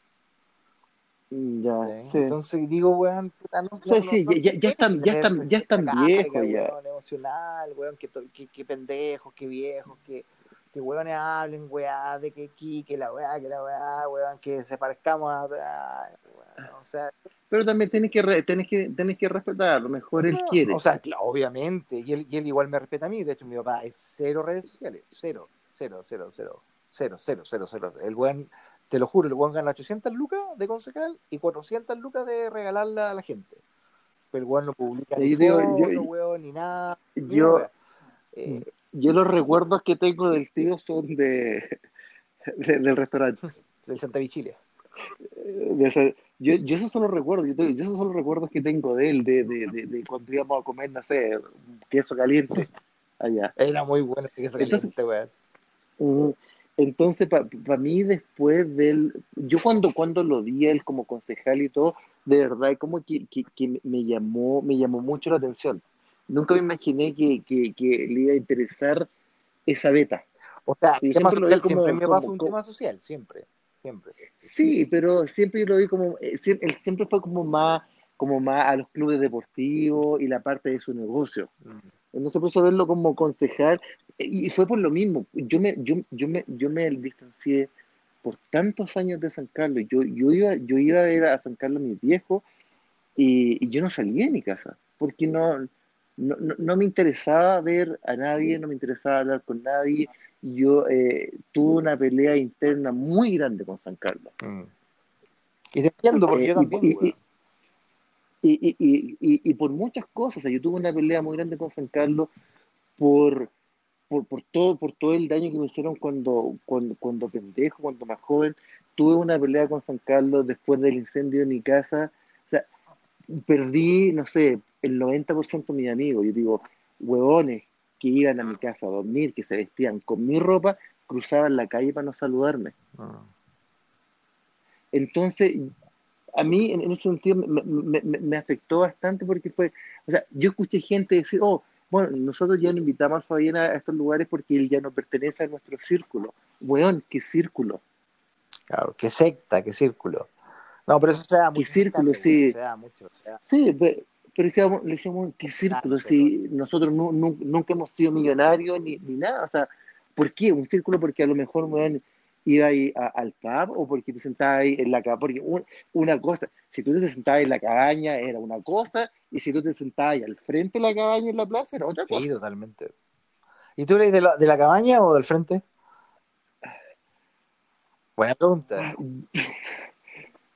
Ya, ¿sí? sí. Entonces digo, weón, puta, no, Sí, sí, ya- ya- ya están- ya están- ya están viejos ya. Weón, emocional, weón, que, que, que pendejos, que viejos, que, que weones hablen, weá, de que aquí, que la weá, que la weá, weón, que se parezcamos a... weón, o sea, Pero también tienes que, re- tienes que, tienes que respetar, a lo mejor él quiere. O sea, obviamente. Y él, y él igual me respeta a mí. De hecho, mi papá es cero redes sociales. Cero, cero, cero, cero. Cero, cero, cero, cero. El weón, te lo juro, el weón gana 800 lucas de concejal y 400 lucas de regalarla a la gente. Pero el weón no publica ni digo, foto, yo- weón, ni nada. yo, wea. Eh, yo los recuerdos que tengo del tío son de, [laughs] de- del restaurante. [laughs] del Santa Vichilia. De ese- yo, yo esos son los recuerdos, yo, esos son los recuerdos que tengo de él, de, de, de, cuando íbamos a comer, no sé, queso caliente [laughs] allá. Era muy bueno ese queso Entonces- caliente, weón. Mm, Entonces, para mí después del, yo cuando, cuando lo vi a él como concejal y todo, de verdad como que, que, que me llamó, me llamó mucho la atención. Nunca me imaginé que, que, que le iba a interesar esa beta. O sea, Sí, tema siempre social, como- siempre papá como- un como- tema social, siempre. Siempre. Sí, pero siempre yo lo vi como, eh, sie- él siempre fue como más, como más a los clubes deportivos y la parte de su negocio. Mm. Entonces, por eso verlo como concejal, y fue por lo mismo. Yo me, yo, yo me, yo me distancié por tantos años de San Carlos. Yo, yo iba, yo iba a ver a San Carlos a mis viejos y, y yo no salía de mi casa, porque no, no, no, no me interesaba ver a nadie, no me interesaba hablar con nadie. Yo eh, tuve una pelea interna muy grande con San Carlos. Mm. Y te entiendo, porque Eh, yo también, y-. y, y, y, por muchas cosas, o sea, yo tuve una pelea muy grande con San Carlos por, por, por todo, por todo el daño que me hicieron cuando, cuando, cuando pendejo, cuando más joven. Tuve una pelea con San Carlos después del incendio de mi casa. O sea, perdí, no sé, el 90% de mis amigos. Yo digo, huevones que iban a mi casa a dormir, que se vestían con mi ropa, cruzaban la calle para no saludarme. Mm. Entonces, a mí en, en ese sentido me, me- me- afectó bastante porque fue, o sea, yo escuché gente decir, oh, bueno, nosotros ya no invitamos a Fabián a estos lugares porque él ya no pertenece a nuestro círculo. Weón, ¿qué círculo? Claro, qué secta, qué círculo. No, pero eso se da mucho. círculo, sí. güey, Se da mucho. se da- Sí, pe- pero, decíamos, le decíamos, ¿qué círculo? Si nosotros nu- nu- nunca hemos sido millonarios ni, ni nada, o sea, ¿por qué? Un círculo porque a lo mejor, weón, ibas al pub o porque te sentabas ahí en la cabaña? Porque un- una cosa, si tú te sentabas en la cabaña era una cosa, y si tú te sentabas ahí al frente de la cabaña en la plaza era otra Sí, cosa. totalmente. ¿Y tú eres de la, de la cabaña o del frente? Buena pregunta.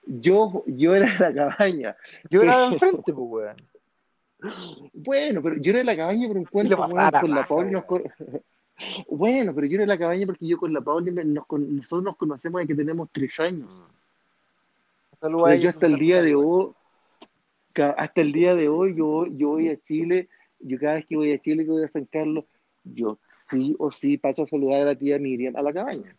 Yo, yo era de la cabaña. Yo era del [laughs] frente, pues, weón. Bueno, pero yo era de la cabaña weón, la con la Pauli. nos Bueno, pero yo era de la cabaña porque yo con la nos con- nosotros nos conocemos desde que tenemos tres años. Saludos a ellos, yo hasta el día de hoy, hasta el día de hoy, yo, yo voy a Chile, yo cada vez que voy a Chile, que voy a San Carlos, yo sí o sí paso a saludar a la tía Miriam a la cabaña.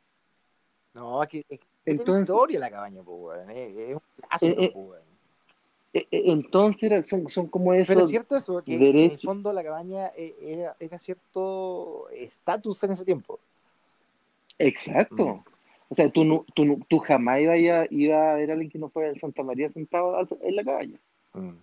No, es que, es que tiene Entonces, historia la cabaña, pues. Es, un clásico, eh, pues, eh, eh, entonces era- son, son como Pero es esos cierto eso, que, en el fondo la cabaña eh, era, era cierto estatus en ese tiempo. Exacto. Mm. O sea, tú, no- tú, tú jamás ibas a, iba a ver a alguien que no fuera de Santa María sentado en la cabaña. Mm.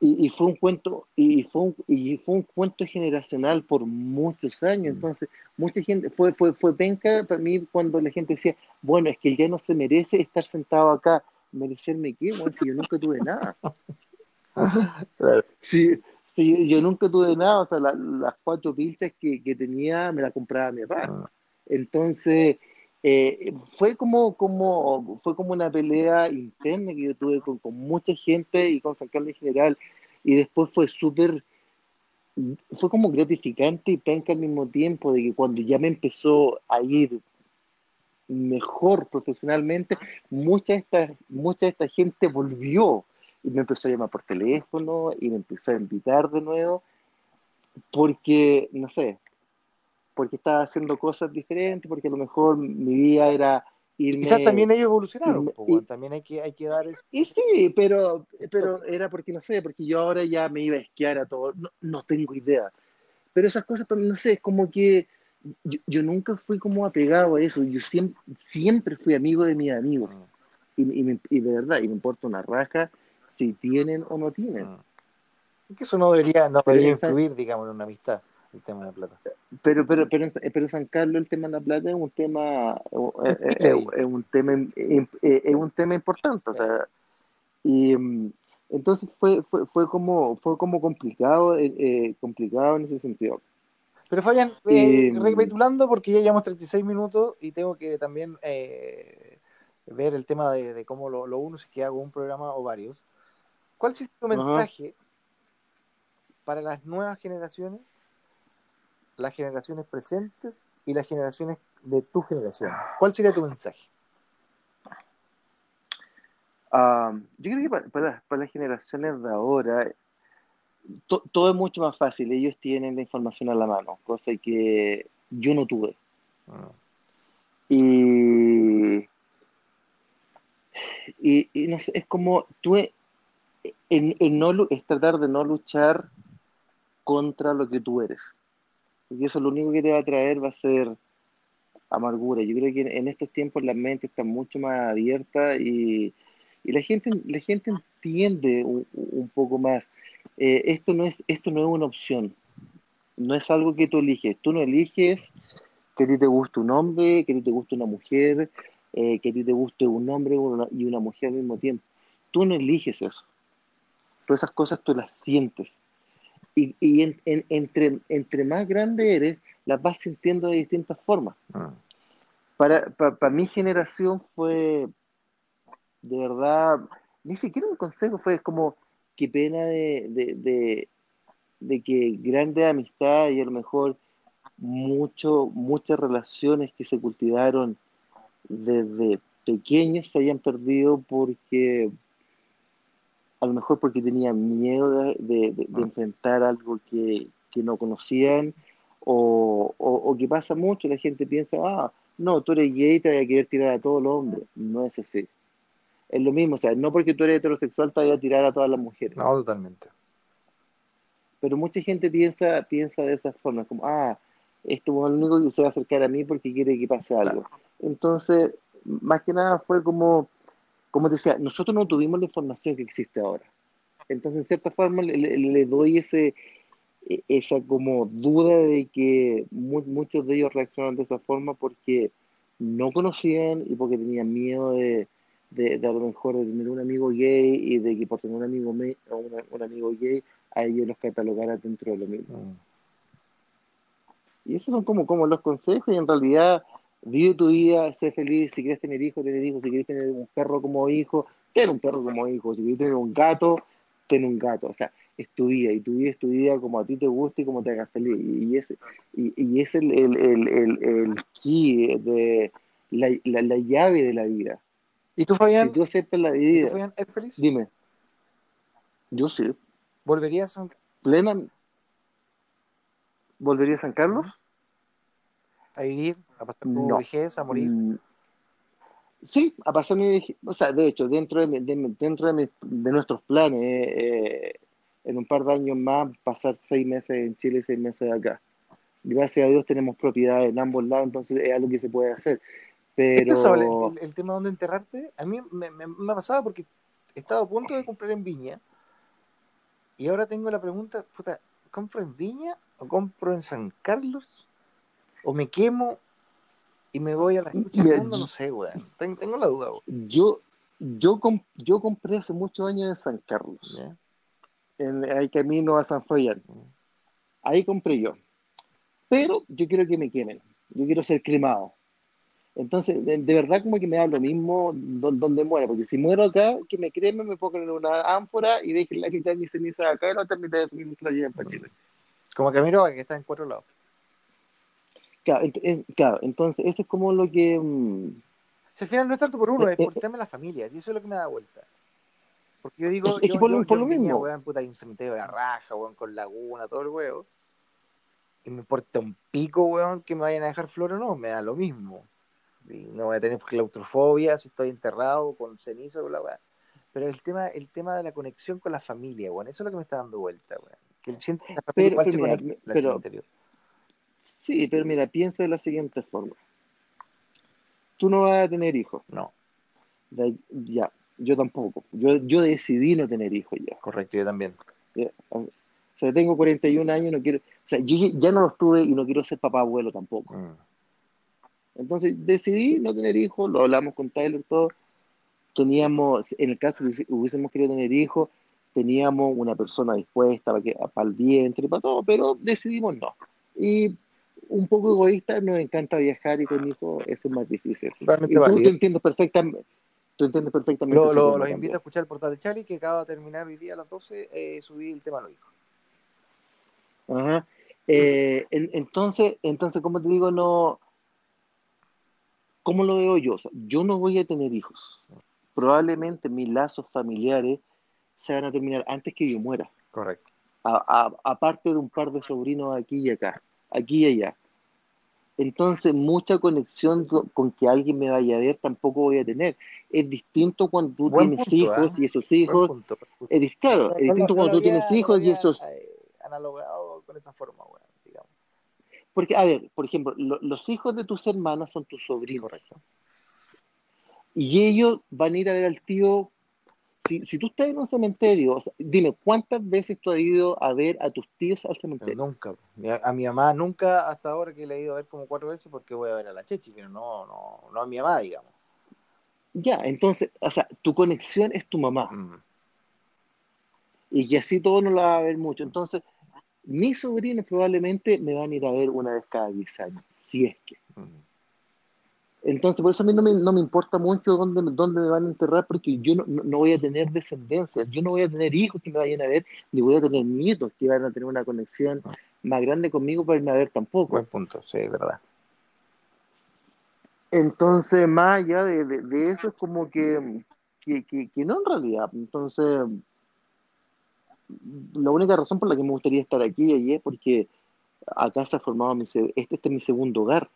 Y, y fue un cuento, y fue un, y fue un cuento generacional por muchos años. Mm. Entonces, mucha gente, fue, fue, fue penca para mí cuando la gente decía, bueno, es que él ya no se merece estar sentado acá. ¿Merecerme qué? Bueno, si yo nunca tuve nada. [laughs] Claro. Si, si yo nunca tuve nada, o sea, la- las cuatro pilchas que, que tenía me las compraba mi papá. Mm. Entonces, eh, fue como, como, fue como una pelea interna que yo tuve con, mucha gente y con San Carlos en general. Y después fue súper, fue como gratificante y penca al mismo tiempo, de que cuando ya me empezó a ir mejor profesionalmente, mucha esta, mucha de esta gente volvió y me empezó a llamar por teléfono y me empezó a invitar de nuevo porque, no sé, porque estaba haciendo cosas diferentes, porque a lo mejor mi vida era Y quizás irme... también ellos evolucionaron, irme- pues, y-. También hay que, hay que dar eso. y sí, pero, pero era porque, no sé, porque yo ahora ya me iba a esquiar a todo, no, no tengo idea. Pero esas cosas, mí, no sé, es como que yo, yo nunca fui como apegado a eso, yo siempre, siempre fui amigo de mis amigos, Mm. y, y, me- y de verdad, y me importa una raja si tienen o no tienen. Es que eso no debería, no debería esa- influir, digamos, en una amistad, el tema de la plata. Pero, pero, pero, en- pero San Carlos, el tema de la plata es un tema, es, es- es- es un tema, es un tema importante, o sea, y mm, entonces fue, fue, fue como, fue como complicado, eh, eh, complicado en ese sentido. Pero Fabián, Y- eh, recapitulando, porque ya llevamos 36 minutos y tengo que también eh, ver el tema de, de cómo lo, lo uno, si es que hago un programa o varios. ¿Cuál sería tu mensaje para las nuevas generaciones, las generaciones presentes y las generaciones de tu generación? ¿Cuál sería tu mensaje? Ah, yo creo que para, para las- para las generaciones de ahora, to- todo es mucho más fácil, ellos tienen la información a la mano, cosa que yo no tuve. Mm. Y, y, y no sé, es como tú en, en no, es tratar de no luchar contra lo que tú eres. Porque eso lo único que te va a traer va a ser amargura. Yo creo que en, estos tiempos la mente está mucho más abierta y, y la gente, la gente entiende un, poco más. Eh, esto no es, esto no es una opción, no es algo que tú eliges. Tú no eliges que a ti te guste un hombre, que a ti te guste una mujer, eh, que a ti te guste un hombre y una mujer al mismo tiempo. Tú no eliges eso. Todas esas cosas tú las sientes. Y, y en- en- entre, entre más grande eres, las vas sintiendo de distintas formas. Mm. Para, pa- para mi generación fue, de verdad, ni siquiera un consejo, fue como, qué pena de, de, de, de que grandes amistades y a lo mejor mucho, muchas relaciones que se cultivaron desde pequeños se hayan perdido porque a lo mejor porque tenían miedo de, de- de- de Mm. enfrentar algo que, que no conocían o, o, o que pasa mucho, la gente piensa, ah, no, tú eres gay te vas a querer tirar a todos los hombres. No es así. Es lo mismo, o sea, no porque tú eres heterosexual te vas a tirar a todas las mujeres. No, totalmente. Pero mucha gente piensa, piensa de esa forma, como, ah, este es el único que se va a acercar a mí porque quiere que pase algo. Entonces, más que nada fue como, como te decía, nosotros no tuvimos la información que existe ahora. Entonces, en cierta forma, le, doy ese, e- esa como duda de que mu- muchos de ellos reaccionan de esa forma porque no conocían y porque tenían miedo de, de, de a lo mejor de tener un amigo gay y de que por tener un amigo, me- o una- un amigo gay a ellos los catalogara dentro de lo mismo. Mm. Y esos son como, como los consejos y en realidad vive tu vida, sé feliz, si quieres tener hijos, tener hijos, si quieres tener un perro como hijo, ten un perro como hijo, si quieres tener un gato, ten un gato, o sea, es tu vida y tu vida es tu vida como a ti te gusta y como te haga feliz. Y, y ese y, y es el, el, el, el, el key de la, la, la llave de la vida. ¿Y tú, Si Fabián? tú aceptas la ¿Y tú, vida, Fabián, eres feliz? dime, yo sí, ¿Volverías a, plena, ¿volvería a San Carlos? A vivir, a pasar tu No. vejez, a morir? Mm, Sí, a pasar mi vej- o sea, de hecho, dentro de, mi- de mi- dentro de, mi- de nuestros planes, eh, en un par de años más, pasar seis meses en Chile y seis meses acá. Gracias a Dios tenemos propiedad en ambos lados, entonces es algo que se puede hacer. ¿Es pensable Pero el, el- el tema de dónde enterrarte? A mí me, me- me ha pasado porque he estado a punto de comprar en Viña y ahora tengo la pregunta, puta, ¿compro en Viña o compro en San Carlos? ¿O me quemo y me voy a la escucha del mundo? No sé, weón. Ten- Tengo la duda, weón. yo, yo, com- yo compré hace muchos años en San Carlos, ¿Ya? en el camino a San Fabián. Ahí compré yo. Pero yo quiero que me quemen. Yo quiero ser cremado. Entonces, de, de verdad como que me da lo mismo do- donde muera, porque si muero acá, que me cremen, me pongan en una ánfora y dejen la mitad de mis cenizas acá y la otra mitad de mis cenizas se la lleven para Chile. Como Camiroa, que está en cuatro lados. Claro, es- claro, entonces eso es como lo que... mm, Si al final no es tanto por uno, Eh, es por eh, el tema de la familia, y eso es lo que me da vuelta. Porque yo digo, Es que yo, por lo- yo- por yo lo en Viña, mismo. weón, puta, hay un cementerio de la raja, weón, con laguna, todo el huevo. Y me importa un pico, weón, que me vayan a dejar flor o no, me da lo mismo. Y no voy a tener claustrofobia si estoy enterrado con cenizo o la weá. Pero el tema, el tema de la conexión con la familia, weón, eso es lo que me está dando vuelta, weón. Que el que la familia Pero- igual pero se mira, conecta al pero-. Sí, pero mira, piensa de la siguiente forma. Tú no vas a tener hijos. No, De- ya, yo tampoco. Yo, yo decidí no tener hijos ya. correcto, yo también. Ya, O sea, tengo 41 años, no quiero, o sea, yo ya- no los tuve y no quiero ser papá abuelo tampoco. Mm. Entonces decidí no tener hijos, lo hablamos con Tyler todo. Teníamos, en el caso que hubiésemos querido tener hijos, teníamos una persona dispuesta para, que, para el vientre, para todo, pero decidimos no. Y un poco egoísta, nos encanta viajar y con hijos eso es más difícil. Y tú, tú entiendes perfectamente, tú entiendes perfectamente. Lo- los invito a escuchar el portal de Charlie, que acaba de terminar hoy día a las 12, eh, subí el tema a los hijos. Ajá. Eh, en- entonces, entonces, como te digo, no. ¿Cómo lo veo yo? O sea, yo no voy a tener hijos. Probablemente mis lazos familiares se van a terminar antes que yo muera. Correcto. Aparte de un par de sobrinos aquí y acá, aquí y allá. Entonces, mucha conexión con, que alguien me vaya a ver tampoco voy a tener. Es distinto cuando tú Buen tienes punto, hijos ¿eh? y esos hijos. punto. Es, claro, No- es distinto no cuando tú tienes había- hijos y esos. eh, analogado con esa forma, weón, digamos. Porque, a ver, por ejemplo, lo- los hijos de tus hermanas son tus sobrinos. Correcto. Y ellos van a ir a ver al tío. Si, si tú estás en un cementerio, o sea, dime, ¿cuántas veces tú has ido a ver a tus tíos al Pero cementerio? nunca. A, mi mamá nunca, hasta ahora que le he ido a ver como cuatro veces porque voy a ver a la Chechi, pero no, no, no a mi mamá, digamos. Ya, entonces, o sea, tu conexión es tu mamá. Mm. Y que así todo no la va a ver mucho. Entonces, mis sobrinos probablemente me van a ir a ver una vez cada 10 años, si es que. Mm. Entonces, por eso a mí no me, no me importa mucho dónde, dónde me van a enterrar, porque yo no, no- voy a tener descendencia, yo no voy a tener hijos que me vayan a ver, ni voy a tener nietos que van a tener una conexión más grande conmigo para irme a ver tampoco. Buen punto, sí, es verdad. Entonces, más allá de, de- de eso, es como que, que, que- que no en realidad. Entonces, la única razón por la que me gustaría estar aquí y allí es porque acá se ha formado mi, este, este es mi segundo hogar.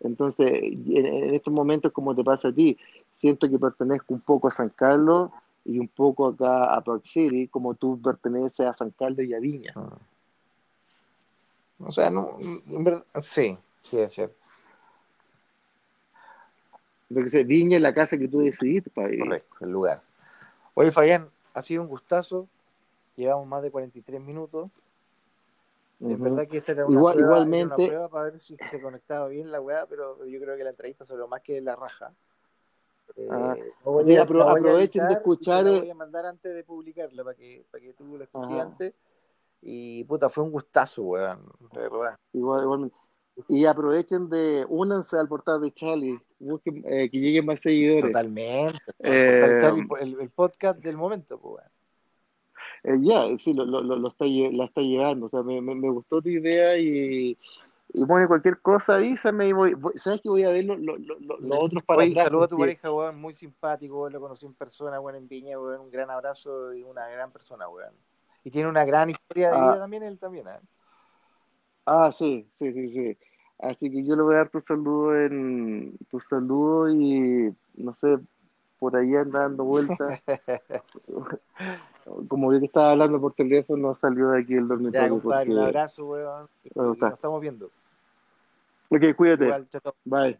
Entonces, en, en estos momentos, como te pasa a ti, siento que pertenezco un poco a San Carlos y un poco acá a Park City, como tú perteneces a San Carlos y a Viña. Mm. O sea, no, en verdad, sí, sí, es cierto. Entonces, Viña es la casa que tú decidiste para vivir. Correcto, el lugar. Oye, Fabián, ha sido un gustazo. Llevamos más de 43 minutos. Es verdad que esta era una, Igual- prueba, era una igualmente- prueba para ver si se conectaba bien la weá, pero yo creo que la entrevista sobre más que la raja. Eh, Ah, no voy sí, a- apro- aprovechen de editar escuchar, La eh. voy a mandar antes de publicarla para que, para que tú la escuches antes. Y puta, fue un gustazo, weón, de verdad. Igual, igualmente. Y aprovechen de, únanse al portal de Charlie, busquen eh, que lleguen más seguidores. Totalmente. Eh, el, el- el podcast del momento, pues, weón. Eh, ya, sí, lo, lo, lo, está, la está llevando. O sea, me, me, me gustó tu idea y, y bueno, cualquier cosa avísame y voy, voy- ¿sabes que voy a ver lo- lo- lo- lo- los otros para Oye, saludo a tu pareja, weón, muy simpático, weón, lo conocí en persona, weón, en Viña, weón, un gran abrazo y una gran persona, weón. Y tiene una gran historia de Ah. vida también, él también, ¿eh? Ah, sí, sí, sí, sí. Así que yo le voy a dar tu saludo en tu saludo y no sé, por ahí anda dando vueltas. [laughs] Como vi que estaba hablando por teléfono, salió de aquí el Ya, dormitorio. compadre, un porque- abrazo, weón. Nos estamos viendo. Ok, cuídate. Igual, chao, chao. Bye.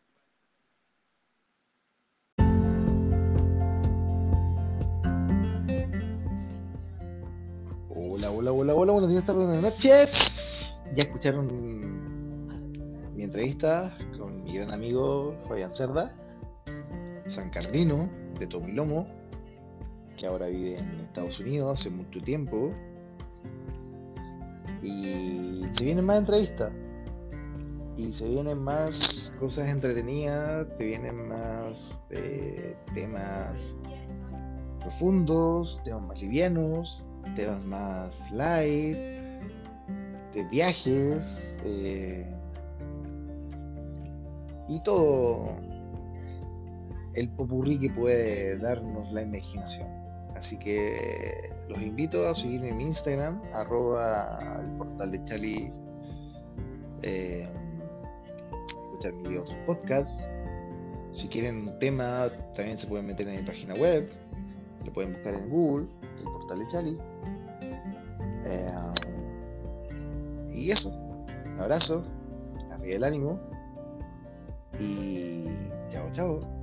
Hola, hola, hola, hola, buenos días, tardes, buenas noches. Ya escucharon mi entrevista con mi gran amigo Fabián Cerda, San Cardino, de Tomilomo, que ahora vive en Estados Unidos hace mucho tiempo. Y se vienen más entrevistas. Y se vienen más cosas entretenidas, se vienen más eh, temas profundos, temas más livianos, temas más light, de viajes, eh, y todo el popurrí que puede darnos la imaginación. Así que los invito a seguirme en mi Instagram, arroba el portal de Chali, eh, escuchar mis otros podcasts. Si quieren un tema, también se pueden meter en mi página web, lo pueden buscar en Google, el portal de Chali. Eh, y eso, un abrazo, arriba el ánimo y chao, chao.